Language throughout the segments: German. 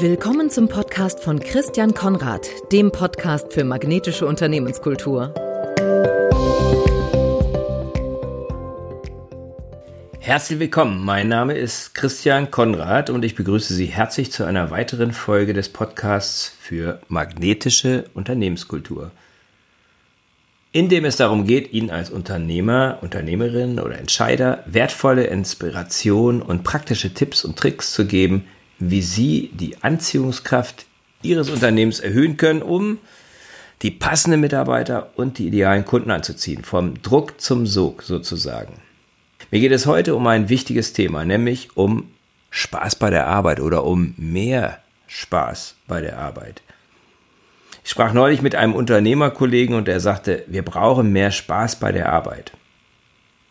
Willkommen zum Podcast von Christian Konrad, dem Podcast für magnetische Unternehmenskultur. Herzlich willkommen, mein Name ist Christian Konrad und ich begrüße Sie herzlich zu einer weiteren Folge des Podcasts für magnetische Unternehmenskultur, in dem es darum geht, Ihnen als Unternehmer, Unternehmerin oder Entscheider wertvolle Inspiration und praktische Tipps und Tricks zu geben, wie Sie die Anziehungskraft Ihres Unternehmens erhöhen können, um die passenden Mitarbeiter und die idealen Kunden anzuziehen. Vom Druck zum Sog sozusagen. Mir geht es heute um ein wichtiges Thema, nämlich um Spaß bei der Arbeit oder um mehr Spaß bei der Arbeit. Ich sprach neulich mit einem Unternehmerkollegen und er sagte, wir brauchen mehr Spaß bei der Arbeit.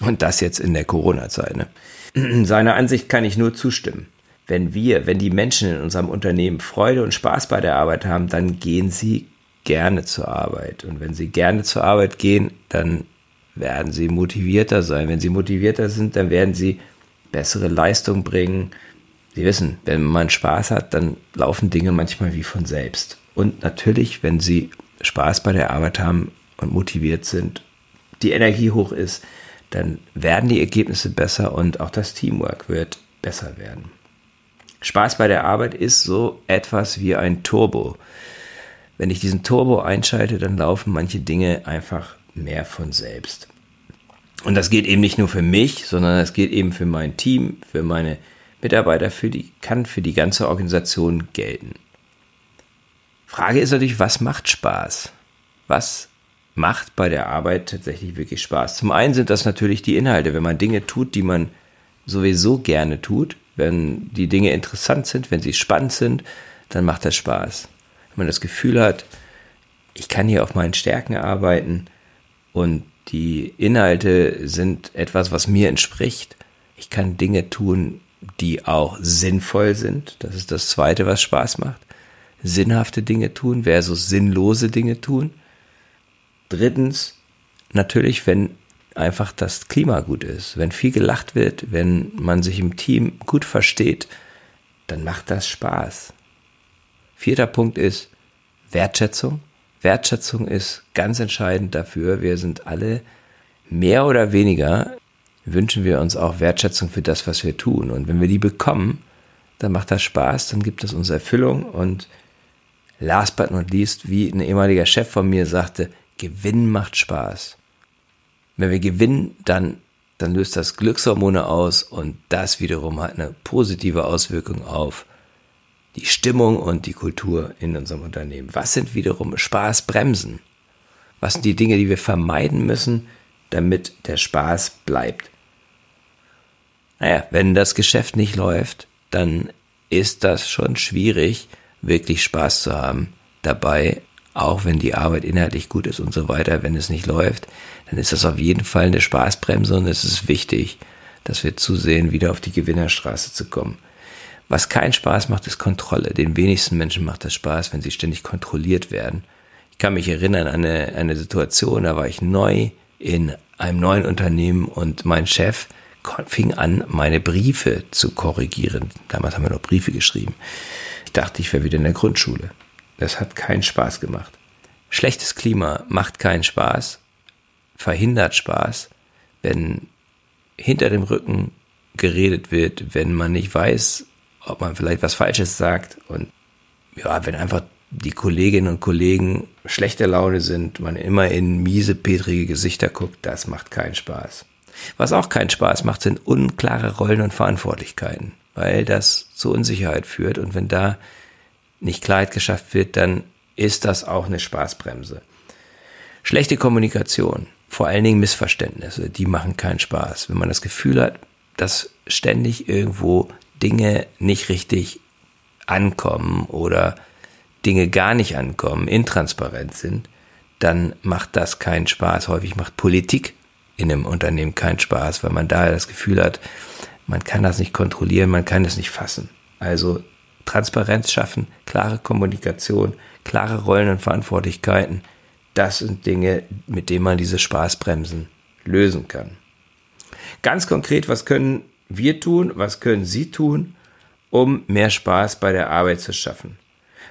Und das jetzt in der Corona-Zeit. Ne? Seiner Ansicht kann ich nur zustimmen wenn wir, wenn die Menschen in unserem Unternehmen Freude und Spaß bei der Arbeit haben, dann gehen sie gerne zur Arbeit. Und wenn sie gerne zur Arbeit gehen, dann werden sie motivierter sein. Wenn sie motivierter sind, dann werden sie bessere Leistung bringen. Sie wissen, wenn man Spaß hat, dann laufen Dinge manchmal wie von selbst. Und natürlich, wenn sie Spaß bei der Arbeit haben und motiviert sind, die Energie hoch ist, dann werden die Ergebnisse besser und auch das Teamwork wird besser werden. Spaß bei der Arbeit ist so etwas wie ein Turbo. Wenn ich diesen Turbo einschalte, dann laufen manche Dinge einfach mehr von selbst. Und das geht eben nicht nur für mich, sondern das geht eben für mein Team, für meine Mitarbeiter, für die, kann für die ganze Organisation gelten. Frage ist natürlich, was macht Spaß? Was macht bei der Arbeit tatsächlich wirklich Spaß? Zum einen sind das natürlich die Inhalte, wenn man Dinge tut, die man sowieso gerne tut, wenn die Dinge interessant sind, wenn sie spannend sind, dann macht das Spaß. Wenn man das Gefühl hat, ich kann hier auf meinen Stärken arbeiten und die Inhalte sind etwas, was mir entspricht. Ich kann Dinge tun, die auch sinnvoll sind. Das ist das Zweite, was Spaß macht. Sinnhafte Dinge tun versus sinnlose Dinge tun. Drittens, natürlich, wenn einfach das Klima gut ist. Wenn viel gelacht wird, wenn man sich im Team gut versteht, dann macht das Spaß. Vierter Punkt ist Wertschätzung. Wertschätzung ist ganz entscheidend dafür. Wir sind alle mehr oder weniger wünschen wir uns auch Wertschätzung für das, was wir tun. Und wenn wir die bekommen, dann macht das Spaß, dann gibt es uns Erfüllung und last but not least, wie ein ehemaliger Chef von mir sagte, Gewinn macht Spaß. Wenn wir gewinnen, dann, dann löst das Glückshormone aus und das wiederum hat eine positive Auswirkung auf die Stimmung und die Kultur in unserem Unternehmen. Was sind wiederum Spaßbremsen? Was sind die Dinge, die wir vermeiden müssen, damit der Spaß bleibt? Naja, wenn das Geschäft nicht läuft, dann ist das schon schwierig, wirklich Spaß zu haben dabei, auch wenn die Arbeit inhaltlich gut ist und so weiter, wenn es nicht läuft, dann ist das auf jeden Fall eine Spaßbremse und es ist wichtig, dass wir zusehen, wieder auf die Gewinnerstraße zu kommen. Was keinen Spaß macht, ist Kontrolle. Den wenigsten Menschen macht das Spaß, wenn sie ständig kontrolliert werden. Ich kann mich erinnern an eine, eine Situation, da war ich neu in einem neuen Unternehmen und mein Chef fing an, meine Briefe zu korrigieren. Damals haben wir noch Briefe geschrieben. Ich dachte, ich wäre wieder in der Grundschule. Das hat keinen Spaß gemacht. Schlechtes Klima macht keinen Spaß, verhindert Spaß, wenn hinter dem Rücken geredet wird, wenn man nicht weiß, ob man vielleicht was Falsches sagt und ja, wenn einfach die Kolleginnen und Kollegen schlechter Laune sind, man immer in miese, petrige Gesichter guckt, das macht keinen Spaß. Was auch keinen Spaß macht, sind unklare Rollen und Verantwortlichkeiten, weil das zu Unsicherheit führt und wenn da nicht Klarheit geschafft wird, dann ist das auch eine Spaßbremse. Schlechte Kommunikation, vor allen Dingen Missverständnisse, die machen keinen Spaß. Wenn man das Gefühl hat, dass ständig irgendwo Dinge nicht richtig ankommen oder Dinge gar nicht ankommen, intransparent sind, dann macht das keinen Spaß. Häufig macht Politik in einem Unternehmen keinen Spaß, weil man da das Gefühl hat, man kann das nicht kontrollieren, man kann es nicht fassen. Also Transparenz schaffen, klare Kommunikation, klare Rollen und Verantwortlichkeiten. Das sind Dinge, mit denen man diese Spaßbremsen lösen kann. Ganz konkret, was können wir tun? Was können Sie tun, um mehr Spaß bei der Arbeit zu schaffen.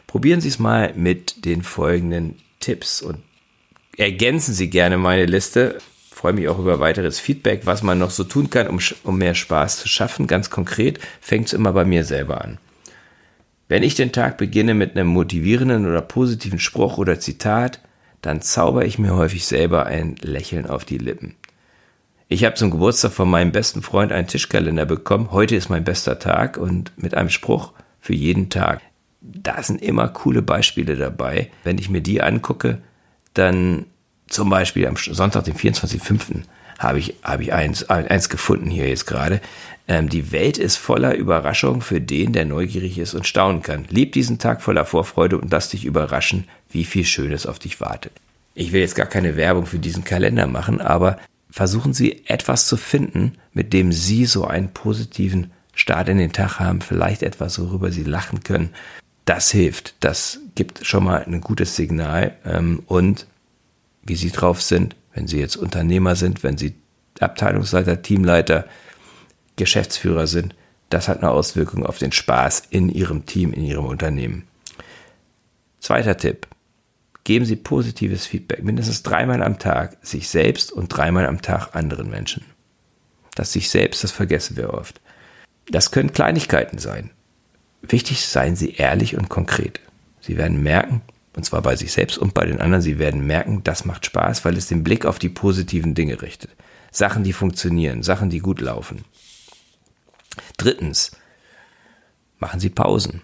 Probieren Sie es mal mit den folgenden Tipps und ergänzen Sie gerne meine Liste. Ich freue mich auch über weiteres Feedback, was man noch so tun kann, um, um mehr Spaß zu schaffen. Ganz konkret fängt es immer bei mir selber an. Wenn ich den Tag beginne mit einem motivierenden oder positiven Spruch oder Zitat, dann zauber ich mir häufig selber ein Lächeln auf die Lippen. Ich habe zum Geburtstag von meinem besten Freund einen Tischkalender bekommen. Heute ist mein bester Tag und mit einem Spruch für jeden Tag da sind immer coole Beispiele dabei. Wenn ich mir die angucke, dann zum Beispiel am Sonntag, den 24.05., habe ich, habe ich eins, eins gefunden hier jetzt gerade. Ähm, die Welt ist voller Überraschung für den, der neugierig ist und staunen kann. Lieb diesen Tag voller Vorfreude und lass dich überraschen, wie viel Schönes auf dich wartet. Ich will jetzt gar keine Werbung für diesen Kalender machen, aber versuchen Sie etwas zu finden, mit dem Sie so einen positiven Start in den Tag haben, vielleicht etwas, worüber Sie lachen können, das hilft. Das gibt schon mal ein gutes Signal. Ähm, und wie Sie drauf sind, wenn Sie jetzt Unternehmer sind, wenn Sie Abteilungsleiter, Teamleiter, Geschäftsführer sind, das hat eine Auswirkung auf den Spaß in Ihrem Team, in Ihrem Unternehmen. Zweiter Tipp. Geben Sie positives Feedback, mindestens dreimal am Tag, sich selbst und dreimal am Tag anderen Menschen. Das sich selbst, das vergessen wir oft. Das können Kleinigkeiten sein. Wichtig seien Sie ehrlich und konkret. Sie werden merken, und zwar bei sich selbst und bei den anderen, Sie werden merken, das macht Spaß, weil es den Blick auf die positiven Dinge richtet. Sachen, die funktionieren, Sachen, die gut laufen. Drittens, machen Sie Pausen.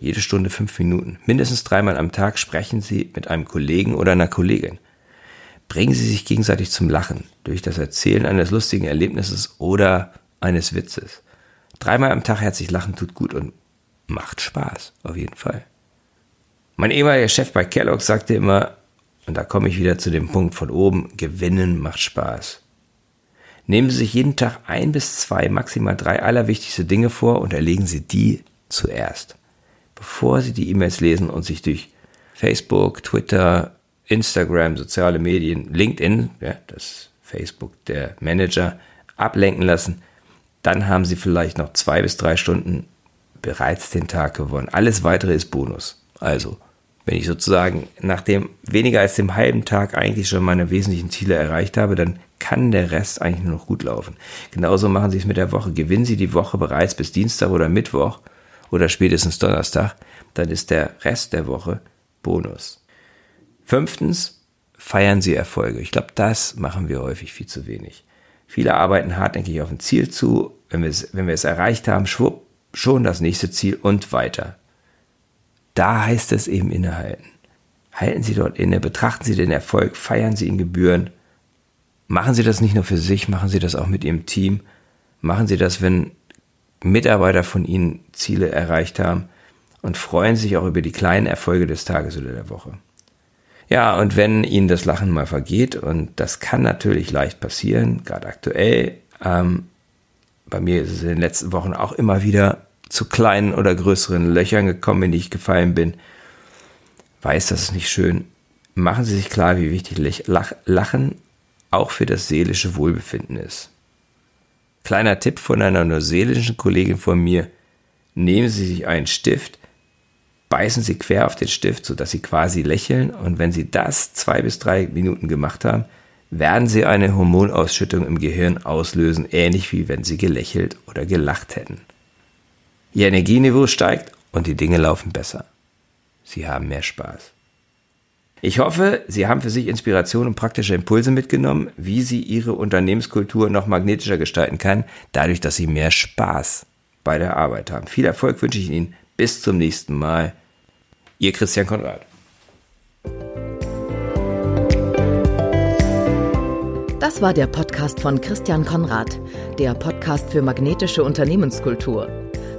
Jede Stunde fünf Minuten. Mindestens dreimal am Tag sprechen Sie mit einem Kollegen oder einer Kollegin. Bringen Sie sich gegenseitig zum Lachen durch das Erzählen eines lustigen Erlebnisses oder eines Witzes. Dreimal am Tag herzlich lachen tut gut und macht Spaß, auf jeden Fall. Mein ehemaliger Chef bei Kellogg sagte immer, und da komme ich wieder zu dem Punkt von oben, gewinnen macht Spaß. Nehmen Sie sich jeden Tag ein bis zwei, maximal drei allerwichtigste Dinge vor und erlegen Sie die zuerst, bevor Sie die E-Mails lesen und sich durch Facebook, Twitter, Instagram, soziale Medien, LinkedIn, ja, das Facebook der Manager, ablenken lassen, dann haben Sie vielleicht noch zwei bis drei Stunden bereits den Tag gewonnen. Alles weitere ist Bonus. Also, wenn ich sozusagen nach dem weniger als dem halben Tag eigentlich schon meine wesentlichen Ziele erreicht habe, dann kann der Rest eigentlich nur noch gut laufen. Genauso machen Sie es mit der Woche. Gewinnen Sie die Woche bereits bis Dienstag oder Mittwoch oder spätestens Donnerstag, dann ist der Rest der Woche Bonus. Fünftens, feiern Sie Erfolge. Ich glaube, das machen wir häufig viel zu wenig. Viele arbeiten hartnäckig auf ein Ziel zu. Wenn wir es, wenn wir es erreicht haben, schwupp, schon das nächste Ziel und weiter. Da heißt es eben innehalten. Halten Sie dort inne, betrachten Sie den Erfolg, feiern Sie ihn gebühren. Machen Sie das nicht nur für sich, machen Sie das auch mit Ihrem Team. Machen Sie das, wenn Mitarbeiter von Ihnen Ziele erreicht haben und freuen sich auch über die kleinen Erfolge des Tages oder der Woche. Ja, und wenn Ihnen das Lachen mal vergeht, und das kann natürlich leicht passieren, gerade aktuell, ähm, bei mir ist es in den letzten Wochen auch immer wieder zu kleinen oder größeren Löchern gekommen, in die ich gefallen bin. Weiß, das ist nicht schön. Machen Sie sich klar, wie wichtig Lachen auch für das seelische Wohlbefinden ist. Kleiner Tipp von einer neuseelischen Kollegin von mir. Nehmen Sie sich einen Stift, beißen Sie quer auf den Stift, sodass Sie quasi lächeln und wenn Sie das zwei bis drei Minuten gemacht haben, werden sie eine Hormonausschüttung im Gehirn auslösen, ähnlich wie wenn sie gelächelt oder gelacht hätten. Ihr Energieniveau steigt und die Dinge laufen besser. Sie haben mehr Spaß. Ich hoffe, Sie haben für sich Inspiration und praktische Impulse mitgenommen, wie Sie Ihre Unternehmenskultur noch magnetischer gestalten kann, dadurch, dass Sie mehr Spaß bei der Arbeit haben. Viel Erfolg wünsche ich Ihnen. Bis zum nächsten Mal. Ihr Christian Konrad. Das war der Podcast von Christian Konrad, der Podcast für magnetische Unternehmenskultur.